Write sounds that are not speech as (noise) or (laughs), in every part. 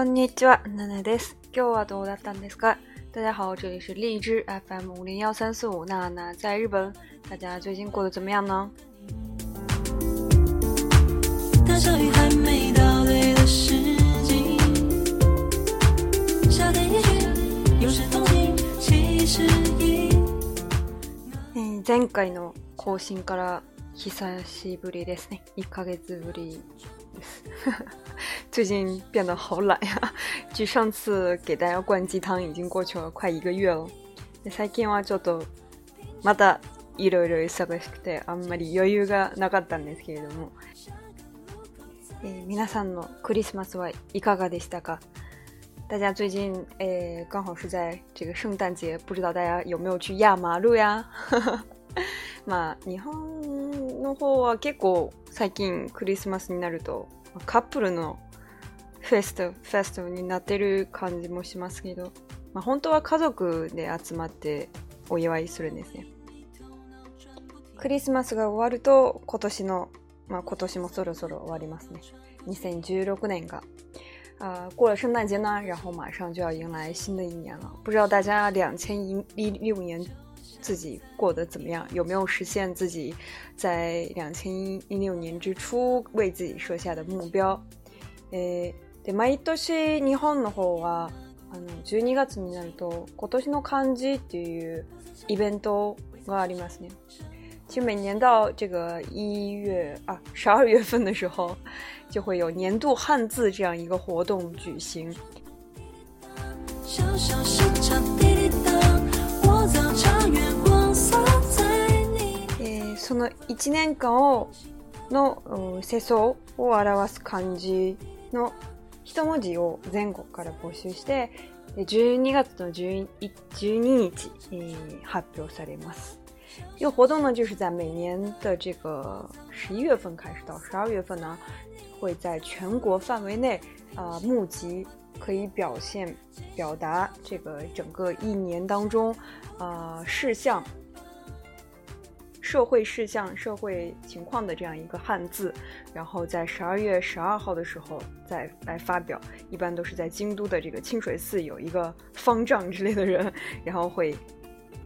こんにちは、ナナです。今日はどうだったんですか大家好，这里是荔枝 FM 五零幺三四五，娜娜在日本。大家最近过得怎么样呢？那小雨还没到对的时机，夏天也许其实已。え前回の更新から久しぶりですね。1ヶ月ぶりです。最近变得好懒呀。距 (laughs) 上次给大家灌鸡汤已经过去了快一个月了。最近はちょっとまたいろいろ忙しくてあんまり余裕がなかったんですけれども、えー、皆さんのクリスマスはいかがでしたか？大家最近诶，刚好是在这个圣诞节，不知道大家有没有去压马路呀？(laughs) まあ日本の方は結構最近クリスマスになるとカップルのフェスト、フェストになってる感じもしますけど、まあ、本当は家族で集まってお祝いするんですね。クリスマスが終わると、今年の、まあ、今年もそろそろ終わりますね。2016年が。呃，过了圣诞节呢，然后马上就要迎来新的一年了。不知道大家两千一六年自己过得怎么样？有没有实现自己在两千一六年之初为自己设下的目标？诶、えー。で、毎年日本の方は、あの、12月になると、今年の漢字っていうイベントがありますね。其实每年到这个一月啊十二月份的时候，就会有年度汉字这样一个活动举行。えその一年間をの世相を表す漢字の一文字を全国から募集して、12月の12日、えー、発表されます。有活动呢，就是在每年的这个十一月份开始到十二月份呢，会在全国范围内呃、募集可以表现、表达这个整个一年当中啊、呃、事项社会事项、社会情况的这样一个汉字，然后在十二月十二号的时候再来发表，一般都是在京都的这个清水寺有一个方丈之类的人，然后会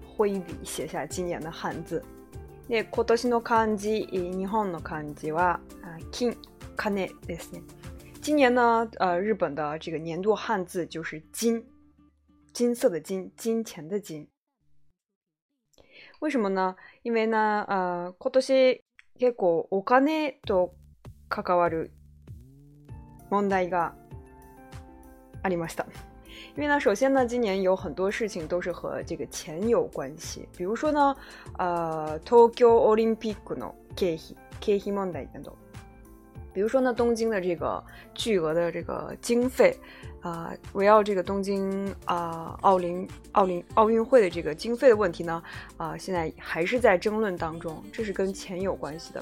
挥笔写下今年的汉字。那今年呢？呃，日本的这个年度汉字就是金，金色的金，金钱的金。为什么呢？因为呢、今年結構お金と関わる問題がありました。因为呢，首先呢，今年有很多事情都是和这个钱有关系，比如说呢，呃，東京オリンピックの経費、経費問題など。比如说呢，东京的这个巨额的这个经费，啊，围绕这个东京啊，奥林奥林奥运会的这个经费的问题呢，啊，现在还是在争论当中，这是跟钱有关系的。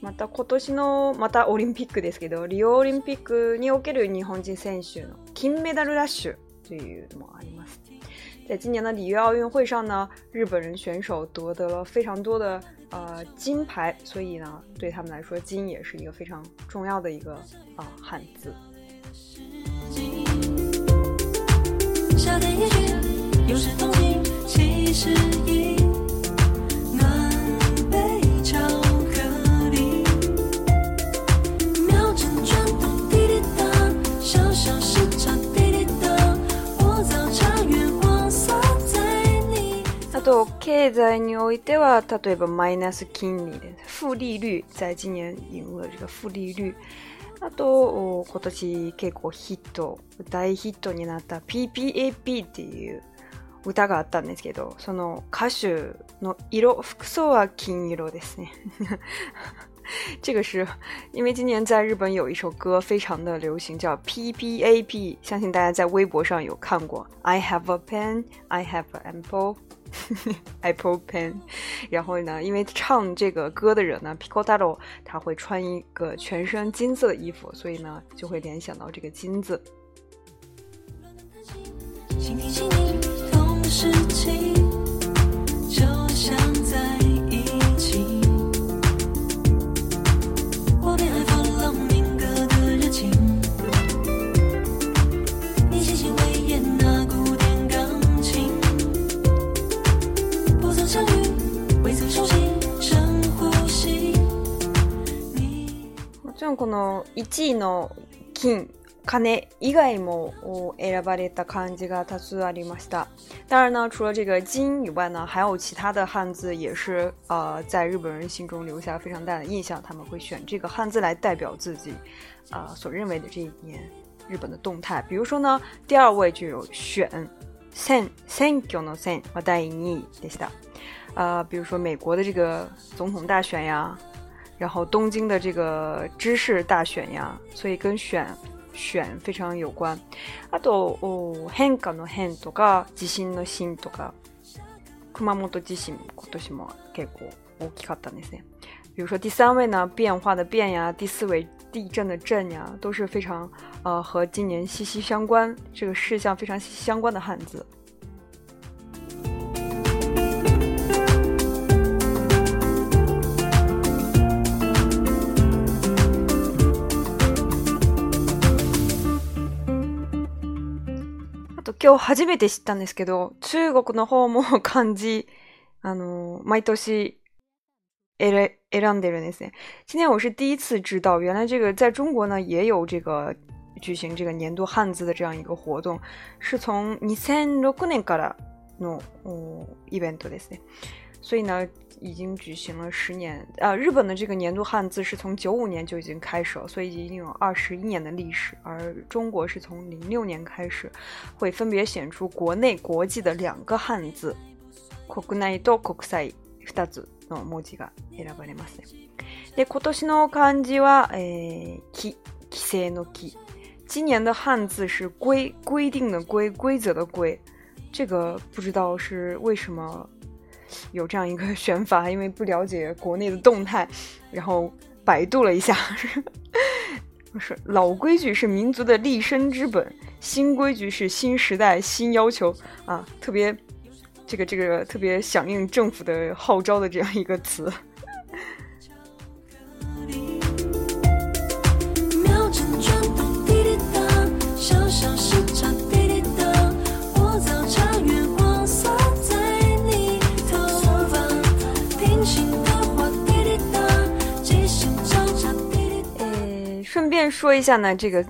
マダコトシノマダオリンピックですけど、里約オリンピックにおける日本人選手の金メダルラッシュというもあります。在今年的里约奥运会上呢，日本人选手夺得了非常多的。呃，金牌，所以呢，对他们来说，金也是一个非常重要的一个啊汉字。と経済においては例えばマイナス金利で負利率在今年因为这个負利率あと今年結構ヒット大ヒットになった PPAP っていう歌があったんですけどその歌手の色服装は金色ですね (laughs) 这个是因为今年在日本有一首歌非常的流行，叫 P P A P，相信大家在微博上有看过。I have a pen, I have an apple, Apple (laughs) Pen，然后呢，因为唱这个歌的人呢，Pico d a r o 他会穿一个全身金色的衣服，所以呢，就会联想到这个金子。除了这个第一的金、金以外，呢，还有其他的汉字，也是在日本人心中留下非常大的印象。他们会选这个汉字来代表自己所认为的这一年日本的动态。比如说呢，第二位就有选、の选举呢、选、我带你去的。比如说美国的这个总统大选呀。然后东京的这个知识大选呀，所以跟选选非常有关。阿斗哦，很高很，とか地震の震とか熊本地震今年も結構大きかったんですね。比如说第三位呢，变化的变呀，第四位地震的震呀，都是非常呃和今年息息相关，这个事项非常息息相关的汉字。今日初めて知ったんですけど、中国の方も (laughs) 漢字、あの、毎年選んでるんですね。今年我是第一次知道，原来这个在中国呢也有这个举行这个年度汉字的这样一个活动，是从2006年からのイベントですね。所以呢，已经举行了十年。呃，日本的这个年度汉字是从九五年就已经开始了，所以已经有二十一年的历史。而中国是从零六年开始，会分别显出国内、国际的两个汉字。今年的汉字是规规定的规规则的规，这个不知道是为什么。有这样一个 (laughs) 选法，因为不了解国内的动态，然后百度了一下，是老规矩是民族的立身之本，新规矩是新时代新要求啊，特别这个这个特别响应政府的号召的这样一个词。说一下呢，这个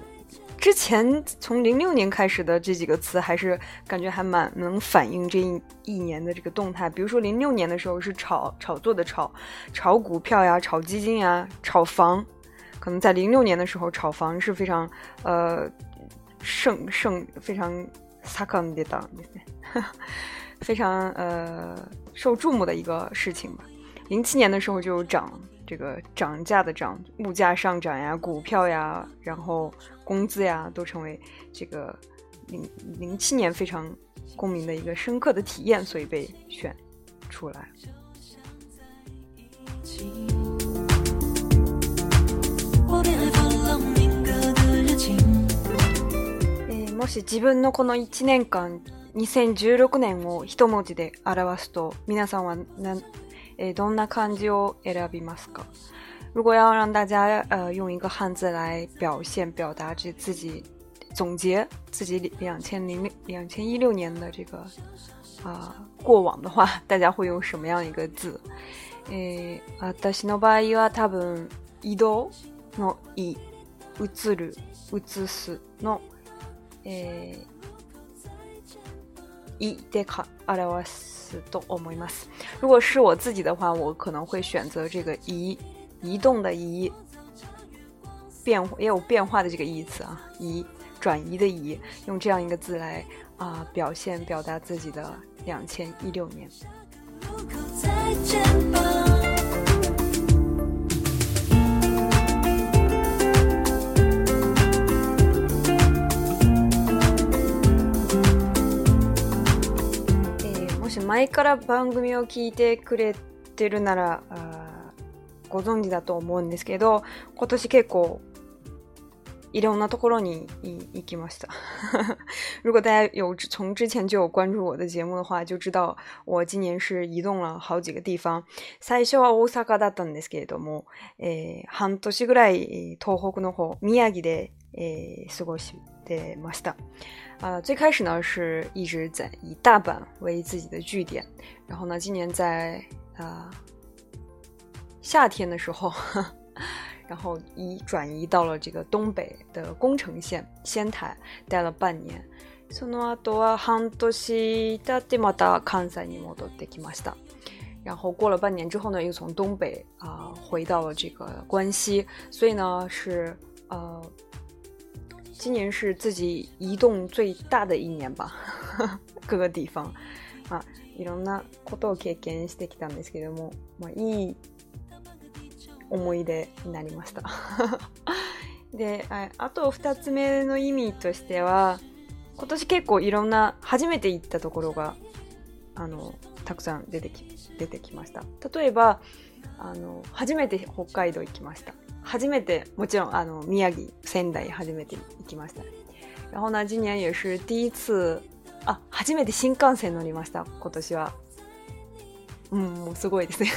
之前从零六年开始的这几个词，还是感觉还蛮能反映这一一年的这个动态。比如说零六年的时候是炒炒作的炒，炒股票呀，炒基金呀，炒房。可能在零六年的时候，炒房是非常呃盛盛非常撒克的当，非常呃受注目的一个事情吧。零七年的时候就涨了。这个涨价的涨，物价上涨呀，股票呀，然后工资呀，都成为这个零零七年非常共鸣的一个深刻的体验，所以被选出来。诶，もし自分のこの一年間、2016年を一文字で表すと、皆さんはなえどんな漢字を選びますか如果要让大家呃用一个汉字来表现表达自己总结自己两千零两千一六年的这个啊、呃、过往的话，(laughs) 大家会用什么样一个字？诶、私の場合は多分移動の移、移る、移すのえー、移でか表す。动，哦，います。如果是我自己的话，我可能会选择这个移，移动的移，变也有变化的这个意思啊，移，转移的移，用这样一个字来啊表现表达自己的两千一六年。前から番組を聞いてくれてるならご存知だと思うんですけど今年結構移动呢，托过了你，你，你给么斯哒？如果大家有从之前就有关注我的节目的话，就知道我今年是移动了好几个地方。最初は大阪だったんですけれども、え、半年ぐらい東北の方、宮城で過ごしてました。啊，最开始呢是一直在以大阪为自己的据点，然后呢今年在啊夏天的时候。然后移转移到了这个东北的工程县仙台，待了半年。然后过了半年之后呢，又从东北啊回到了这个关西，所以呢是呃，今年是自己移动最大的一年吧，(laughs) 各个地方啊，いろんなことを経験してきたんですけども、まあいい。思い出になりました (laughs) であと2つ目の意味としては今年結構いろんな初めて行ったところがあのたくさん出てき出てきました例えばあの初めて北海道行きました初めてもちろんあの宮城仙台初めて行きました然后呢今年也是第一次あ初めて新幹線乗りました今年はうんもうすごいですね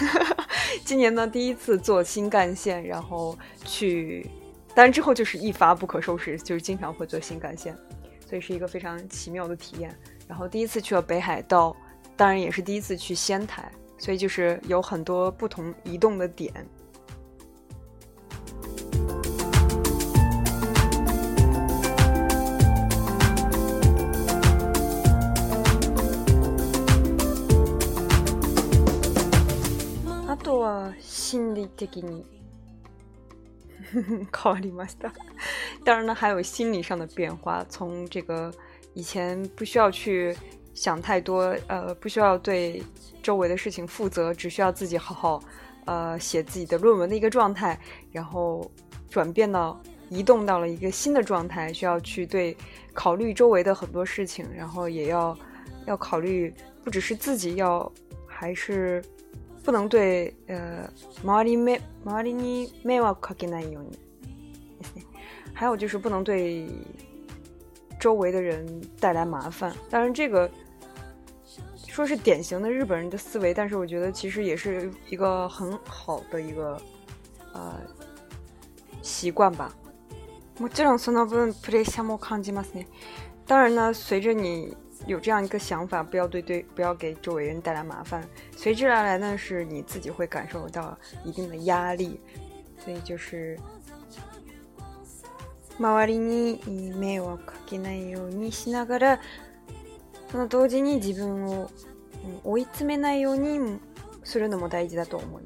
今年呢，第一次坐新干线，然后去，当然之后就是一发不可收拾，就是经常会坐新干线，所以是一个非常奇妙的体验。然后第一次去了北海道，当然也是第一次去仙台，所以就是有很多不同移动的点。呃，心理的给你考虑ました。当然呢，还有心理上的变化，从这个以前不需要去想太多，呃，不需要对周围的事情负责，只需要自己好好呃写自己的论文的一个状态，然后转变到移动到了一个新的状态，需要去对考虑周围的很多事情，然后也要要考虑，不只是自己要还是。不能对呃，周りめ周りに迷惑かけないようにですね。还有就是不能对周围的人带来麻烦。当然，这个说是典型的日本人的思维，但是我觉得其实也是一个很好的一个呃习惯吧。もちろんその分プレッシャも感じますね。当然呢，随着你。有这样一个想法，不要对对，不要给周围人带来麻烦。随之而来呢，是你自己会感受到一定的压力。所以就是，周りに迷惑かけないようにしながら、その同時に自分を追い詰めないようにするのも大事だと思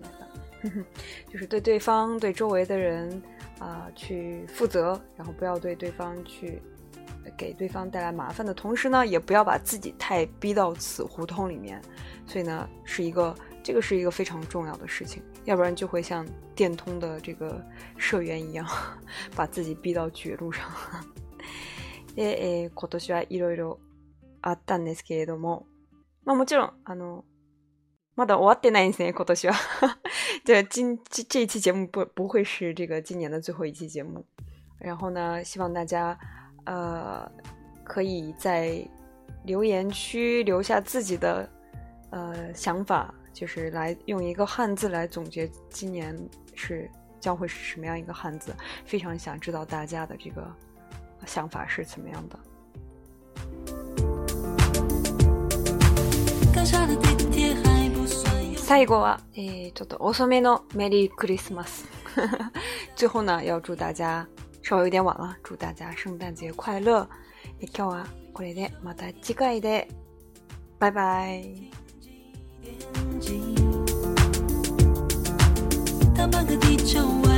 就是对对方、对周围的人啊，去负责，然后不要对对方去。给对方带来麻烦的同时呢，也不要把自己太逼到死胡同里面。所以呢，是一个这个是一个非常重要的事情，要不然就会像电通的这个社员一样，(laughs) 把自己逼到绝路上。诶 (laughs) 诶，今年是啊，いろいろあったんですけども。まあもちろんあのまだ終わってないんですね。今年は (laughs) じゃあちんち这一期节目不不会是这个今年的最后一期节目。然后呢，希望大家。呃，可以在留言区留下自己的呃想法，就是来用一个汉字来总结今年是将会是什么样一个汉字，非常想知道大家的这个想法是怎么样的。最後はちょっと遅めのメリークリスマス。(laughs) 最后呢，要祝大家。稍微有点晚了，祝大家圣诞节快乐！一叫啊，过两天，马达几盖的，拜拜。(laughs)